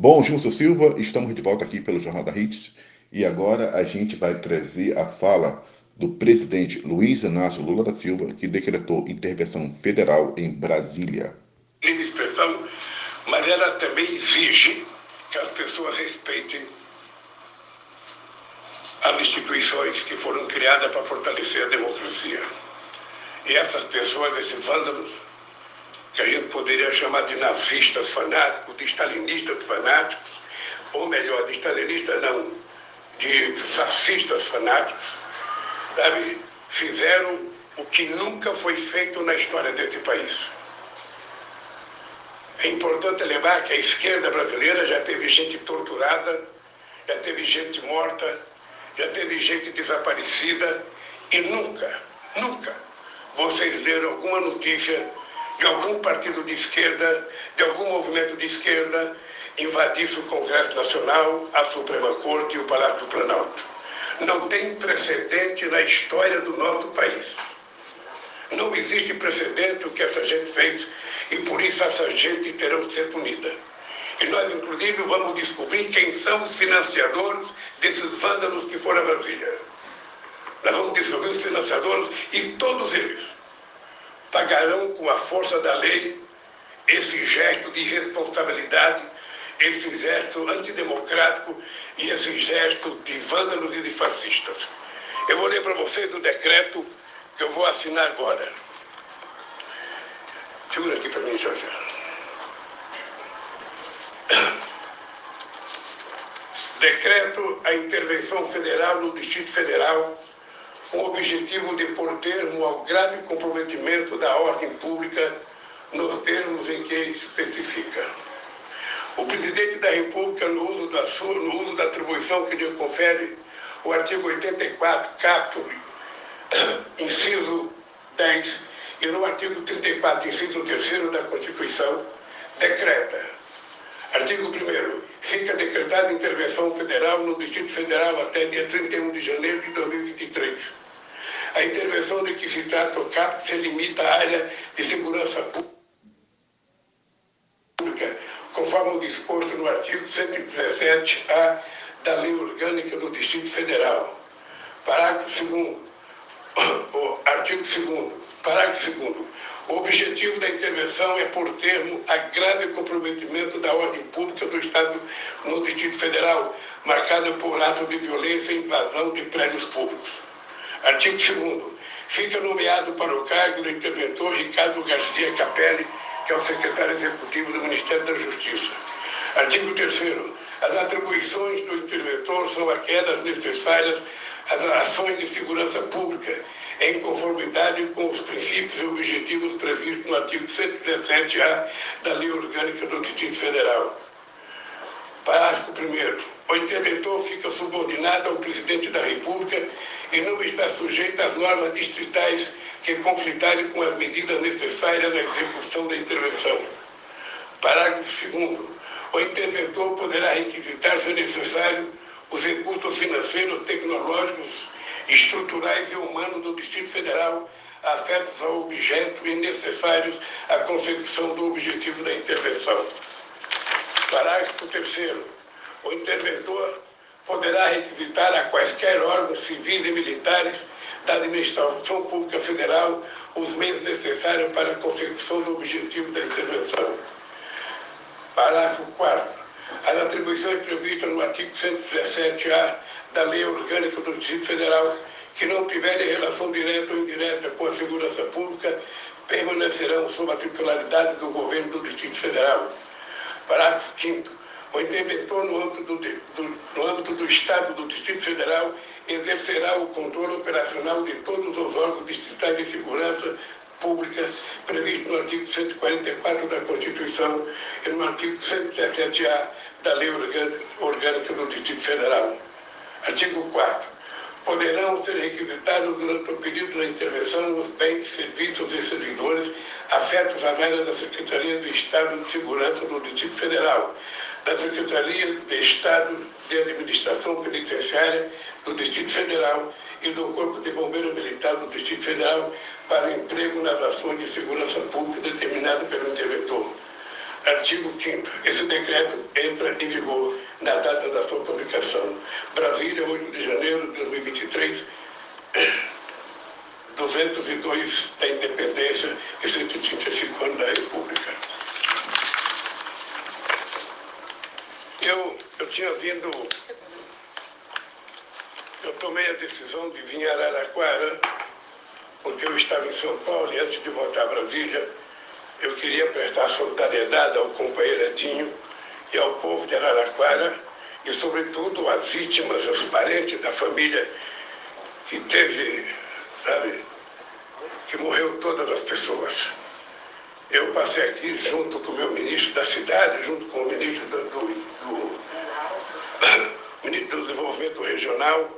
Bom, Gilson Silva, estamos de volta aqui pelo Jornal da Hits e agora a gente vai trazer a fala do presidente Luiz Inácio Lula da Silva, que decretou intervenção federal em Brasília. Livre expressão, mas ela também exige que as pessoas respeitem as instituições que foram criadas para fortalecer a democracia. E essas pessoas, esses vândalos, que a gente poderia chamar de nazistas fanáticos, de stalinistas fanáticos, ou melhor, de stalinistas não, de fascistas fanáticos, sabe, fizeram o que nunca foi feito na história desse país. É importante lembrar que a esquerda brasileira já teve gente torturada, já teve gente morta, já teve gente desaparecida e nunca, nunca vocês leram alguma notícia de algum partido de esquerda, de algum movimento de esquerda, invadisse o Congresso Nacional, a Suprema Corte e o Palácio do Planalto. Não tem precedente na história do nosso país. Não existe precedente o que essa gente fez e por isso essa gente terá que ser punida. E nós, inclusive, vamos descobrir quem são os financiadores desses vândalos que foram a Brasília. Nós vamos descobrir os financiadores e todos eles pagarão com a força da lei esse gesto de irresponsabilidade, esse gesto antidemocrático e esse gesto de vândalos e de fascistas. Eu vou ler para vocês o decreto que eu vou assinar agora. Segura aqui para mim, Jorge. Decreto a intervenção federal no Distrito Federal com o objetivo de pôr termo ao grave comprometimento da ordem pública nos termos em que especifica. O presidente da República, no uso da, sua, no uso da atribuição que lhe confere o artigo 84, capto, inciso 10, e no artigo 34, inciso 3 da Constituição, decreta. Artigo 1 Fica decretada intervenção federal no Distrito Federal até dia 31 de janeiro de 2023. A intervenção de que se trata o CAP se limita à área de segurança pública, conforme o disposto no artigo 117-A da Lei Orgânica do Distrito Federal. Parágrafo 2 o artigo 2 parágrafo 2 o objetivo da intervenção é por termo a grave comprometimento da ordem pública do Estado no Distrito Federal, marcada por atos de violência e invasão de prédios públicos. Artigo 2 Fica nomeado para o cargo do interventor Ricardo Garcia Capelli, que é o secretário executivo do Ministério da Justiça. Artigo 3 As atribuições do interventor são aquelas necessárias às ações de segurança pública, em conformidade com os princípios e objetivos previstos no artigo 117-A da Lei Orgânica do Distrito Federal. Parágrafo 1 o interventor fica subordinado ao presidente da República e não está sujeito às normas distritais que conflitarem com as medidas necessárias na execução da intervenção. Parágrafo 2 o interventor poderá requisitar, se necessário, os recursos financeiros, tecnológicos, estruturais e humanos do Distrito Federal afetos ao objeto e necessários à consecução do objetivo da intervenção. Parágrafo 3 o interventor poderá requisitar a quaisquer órgãos civis e militares da administração pública federal os meios necessários para a consecução do objetivo da intervenção. Parágrafo 4 as atribuições previstas no artigo 117-A da Lei Orgânica do Distrito Federal que não tiverem relação direta ou indireta com a segurança pública permanecerão sob a titularidade do governo do Distrito Federal. Parágrafo 5 o interventor no âmbito do, do, no âmbito do Estado do Distrito Federal exercerá o controle operacional de todos os órgãos distritais de segurança pública previsto no artigo 144 da Constituição e no artigo 117-A da Lei Orgânica do Distrito Federal. Artigo 4 poderão ser requisitados durante o período da intervenção os bens, serviços e servidores afetos às áreas da Secretaria de Estado de Segurança do Distrito Federal, da Secretaria de Estado de Administração Penitenciária do Distrito Federal e do Corpo de Bombeiros Militar do Distrito Federal para emprego nas ações de segurança pública determinadas pelo interventor. Artigo 5 Esse decreto entra em vigor na data da sua publicação. Brasília, 8 de janeiro de 2023, 202 da independência e 135 anos da República. Eu, eu tinha vindo. Eu tomei a decisão de vir a Araraquara, porque eu estava em São Paulo e antes de voltar a Brasília, eu queria prestar solidariedade ao companheiro Edinho e ao povo de Araraquara e, sobretudo, às vítimas, aos parentes da família que teve, sabe, que morreu todas as pessoas. Eu passei aqui junto com o meu ministro da cidade, junto com o ministro do, do, do, ministro do Desenvolvimento Regional,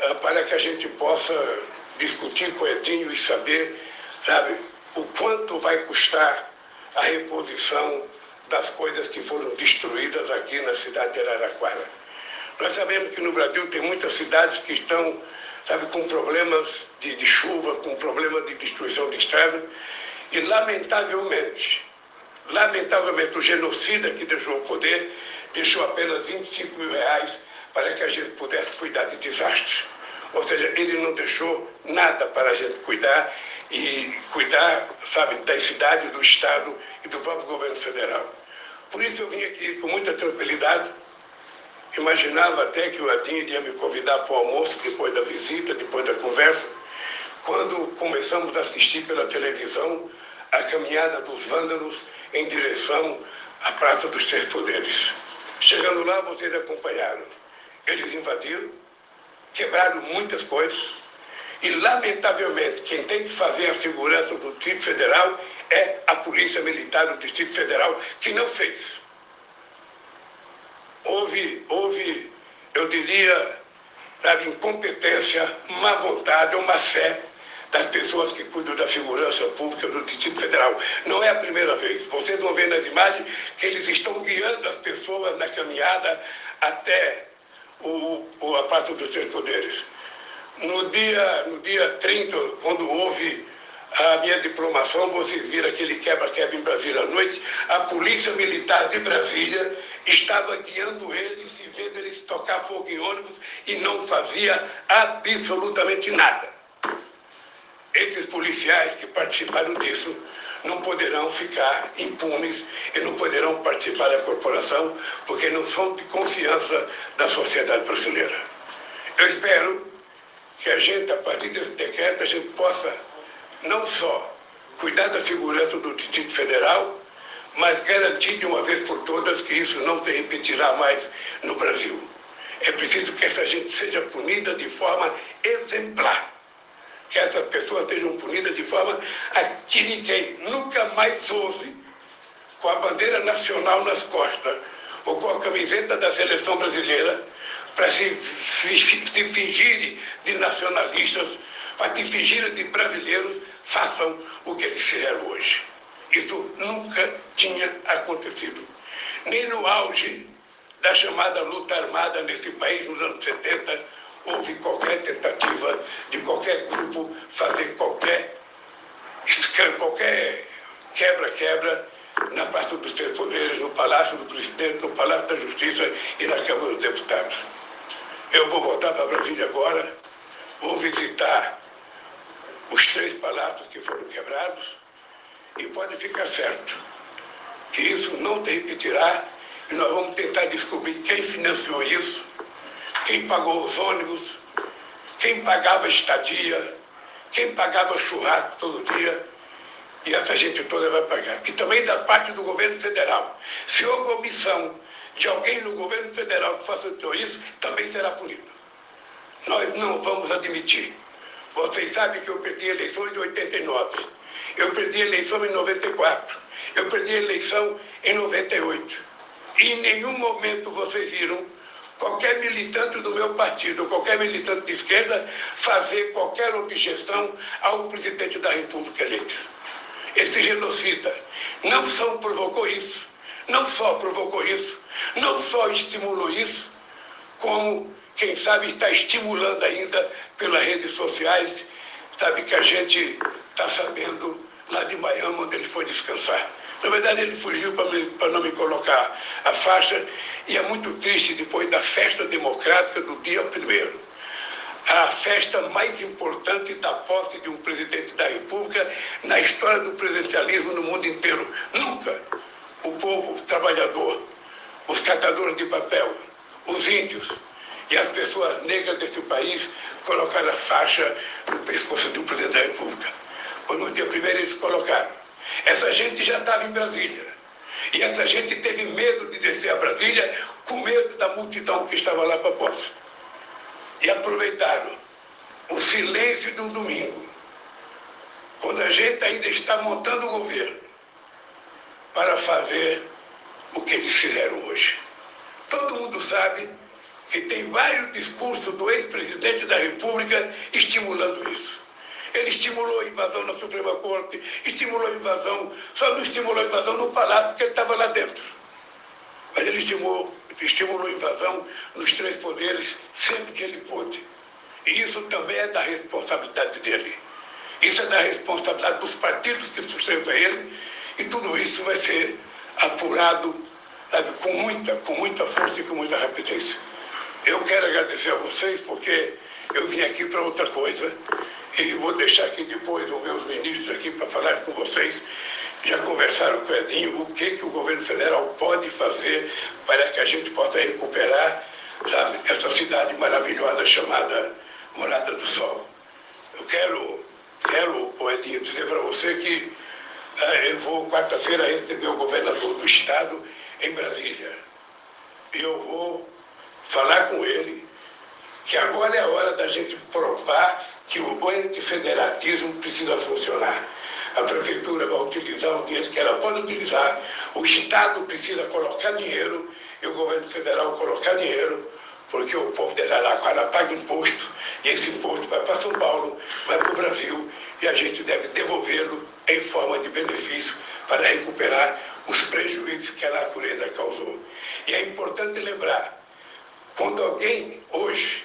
ah, para que a gente possa discutir com o Edinho e saber, sabe, o quanto vai custar a reposição das coisas que foram destruídas aqui na cidade de Araraquara. Nós sabemos que no Brasil tem muitas cidades que estão, sabe, com problemas de, de chuva, com problemas de destruição de estrada, e lamentavelmente, lamentavelmente, o genocida que deixou o poder deixou apenas 25 mil reais para que a gente pudesse cuidar de desastres. Ou seja, ele não deixou nada para a gente cuidar e cuidar, sabe, das cidades, do Estado e do próprio governo federal. Por isso eu vim aqui com muita tranquilidade. Imaginava até que o Adinho ia me convidar para o almoço depois da visita, depois da conversa. Quando começamos a assistir pela televisão a caminhada dos vândalos em direção à Praça dos Três Poderes. Chegando lá, vocês acompanharam. Eles invadiram, quebraram muitas coisas. E, lamentavelmente, quem tem que fazer a segurança do Distrito Federal é a Polícia Militar do Distrito Federal, que não fez. Houve, houve eu diria, sabe, incompetência, má vontade, uma fé das pessoas que cuidam da segurança pública do Distrito Federal. Não é a primeira vez. Vocês vão ver nas imagens que eles estão guiando as pessoas na caminhada até o, o, a Praça dos Três Poderes. No dia, no dia 30, quando houve a minha diplomação, vocês viram aquele quebra-quebra em Brasília à noite, a Polícia Militar de Brasília estava guiando eles e vendo eles tocar fogo em ônibus e não fazia absolutamente nada. Esses policiais que participaram disso não poderão ficar impunes e não poderão participar da corporação porque não são de confiança da sociedade brasileira. Eu espero que a gente, a partir desse decreto, a gente possa não só cuidar da segurança do Distrito Federal, mas garantir de uma vez por todas que isso não se repetirá mais no Brasil. É preciso que essa gente seja punida de forma exemplar, que essas pessoas sejam punidas de forma a que ninguém nunca mais ouse, com a bandeira nacional nas costas, ou com a camiseta da seleção brasileira, para se, se, se fingirem de nacionalistas, para se fingirem de brasileiros, façam o que eles fizeram hoje. Isso nunca tinha acontecido. Nem no auge da chamada luta armada nesse país nos anos 70 houve qualquer tentativa de qualquer grupo fazer qualquer qualquer quebra-quebra na Praça dos Três Poderes, no Palácio do Presidente, no Palácio da Justiça e na Câmara dos Deputados. Eu vou voltar para Brasília agora, vou visitar os três palácios que foram quebrados e pode ficar certo que isso não se repetirá e nós vamos tentar descobrir quem financiou isso, quem pagou os ônibus, quem pagava estadia, quem pagava churrasco todo dia e essa gente toda vai pagar. E também da parte do governo federal. Se houve omissão de alguém no governo federal que faça isso, também será punido. Nós não vamos admitir. Vocês sabem que eu perdi eleições em 89. Eu perdi eleição em 94. Eu perdi eleição em 98. E em nenhum momento vocês viram qualquer militante do meu partido, qualquer militante de esquerda, fazer qualquer objeção ao presidente da República eleito. Esse genocida não só provocou isso, não só provocou isso, não só estimulou isso, como, quem sabe, está estimulando ainda pelas redes sociais, sabe que a gente está sabendo lá de Miami, onde ele foi descansar. Na verdade, ele fugiu para não me colocar a faixa e é muito triste depois da festa democrática do dia primeiro. A festa mais importante da posse de um presidente da República na história do presidencialismo no mundo inteiro. Nunca o povo trabalhador, os catadores de papel, os índios e as pessoas negras desse país colocaram a faixa no pescoço um presidente da República. Pois no dia primeiro eles colocaram. Essa gente já estava em Brasília. E essa gente teve medo de descer a Brasília com medo da multidão que estava lá para posse. E aproveitaram o silêncio do domingo, quando a gente ainda está montando o governo, para fazer o que eles fizeram hoje. Todo mundo sabe que tem vários discursos do ex-presidente da República estimulando isso. Ele estimulou a invasão na Suprema Corte, estimulou a invasão, só não estimulou a invasão no Palácio porque ele estava lá dentro. Mas ele estimulou, estimulou a invasão nos três poderes sempre que ele pôde. E isso também é da responsabilidade dele. Isso é da responsabilidade dos partidos que sustentam ele. E tudo isso vai ser apurado sabe, com, muita, com muita força e com muita rapidez. Eu quero agradecer a vocês porque eu vim aqui para outra coisa e vou deixar aqui depois os meus ministros aqui para falar com vocês. Já conversaram com o Edinho o que, que o governo federal pode fazer para que a gente possa recuperar sabe, essa cidade maravilhosa chamada Morada do Sol. Eu quero, quero Edinho, dizer para você que ah, eu vou quarta-feira receber o governador do estado em Brasília. Eu vou falar com ele que agora é a hora da gente provar que o antifederalismo precisa funcionar. A prefeitura vai utilizar o dinheiro que ela pode utilizar, o Estado precisa colocar dinheiro e o governo federal colocar dinheiro, porque o povo de Araraquara paga imposto e esse imposto vai para São Paulo, vai para o Brasil e a gente deve devolvê-lo em forma de benefício para recuperar os prejuízos que a natureza causou. E é importante lembrar, quando alguém hoje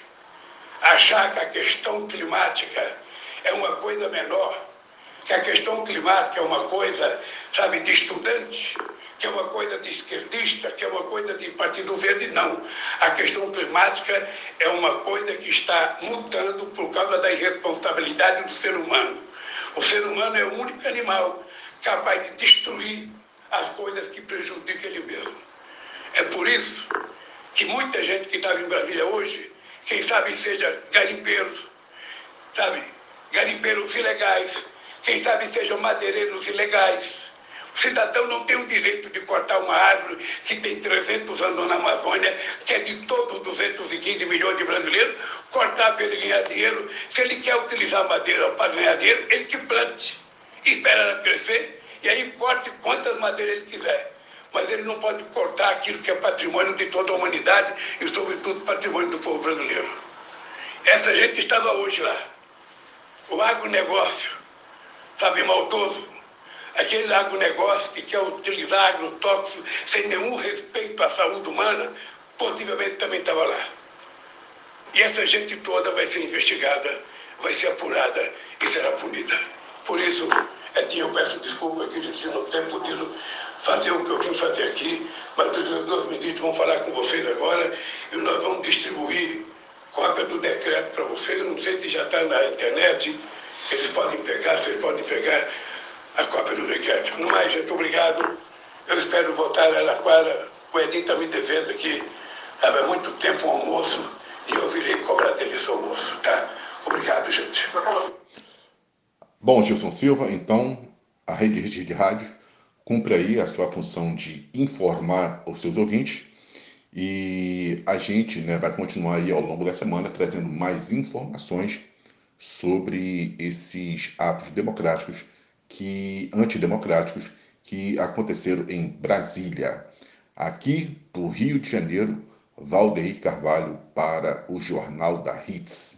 achar que a questão climática é uma coisa menor, que a questão climática é uma coisa, sabe, de estudante, que é uma coisa de esquerdista, que é uma coisa de Partido Verde, não. A questão climática é uma coisa que está mudando por causa da irresponsabilidade do ser humano. O ser humano é o único animal capaz de destruir as coisas que prejudicam ele mesmo. É por isso que muita gente que estava em Brasília hoje quem sabe seja garimpeiros, sabe? Garimpeiros ilegais, quem sabe sejam madeireiros ilegais. O cidadão não tem o direito de cortar uma árvore que tem 300 anos na Amazônia, que é de todos 215 milhões de brasileiros, cortar para ele ganhar dinheiro. Se ele quer utilizar madeira para ganhar dinheiro, ele que plante, espera ela crescer e aí corte quantas madeiras ele quiser mas ele não pode cortar aquilo que é patrimônio de toda a humanidade e, sobretudo, patrimônio do povo brasileiro. Essa gente estava hoje lá. O agronegócio, sabe, maldoso, aquele agronegócio que quer utilizar agrotóxico sem nenhum respeito à saúde humana, possivelmente também estava lá. E essa gente toda vai ser investigada, vai ser apurada e será punida. Por isso, Edinho, eu peço desculpa que a gente não tem podido fazer o que eu vim fazer aqui, mas os meus dois ministros vão falar com vocês agora e nós vamos distribuir cópia do decreto para vocês. Eu não sei se já está na internet, eles podem pegar, vocês podem pegar a cópia do decreto. No mais, gente, obrigado. Eu espero voltar a Araquara. O Edinho está me devendo aqui há muito tempo um almoço e eu virei cobrar dele esse almoço, tá? Obrigado, gente. Bom, Gilson Silva, então, a Rede Rede de Rádio cumpre aí a sua função de informar os seus ouvintes e a gente né, vai continuar aí ao longo da semana trazendo mais informações sobre esses atos democráticos que antidemocráticos que aconteceram em Brasília. Aqui do Rio de Janeiro, Valdeir Carvalho para o Jornal da Hits.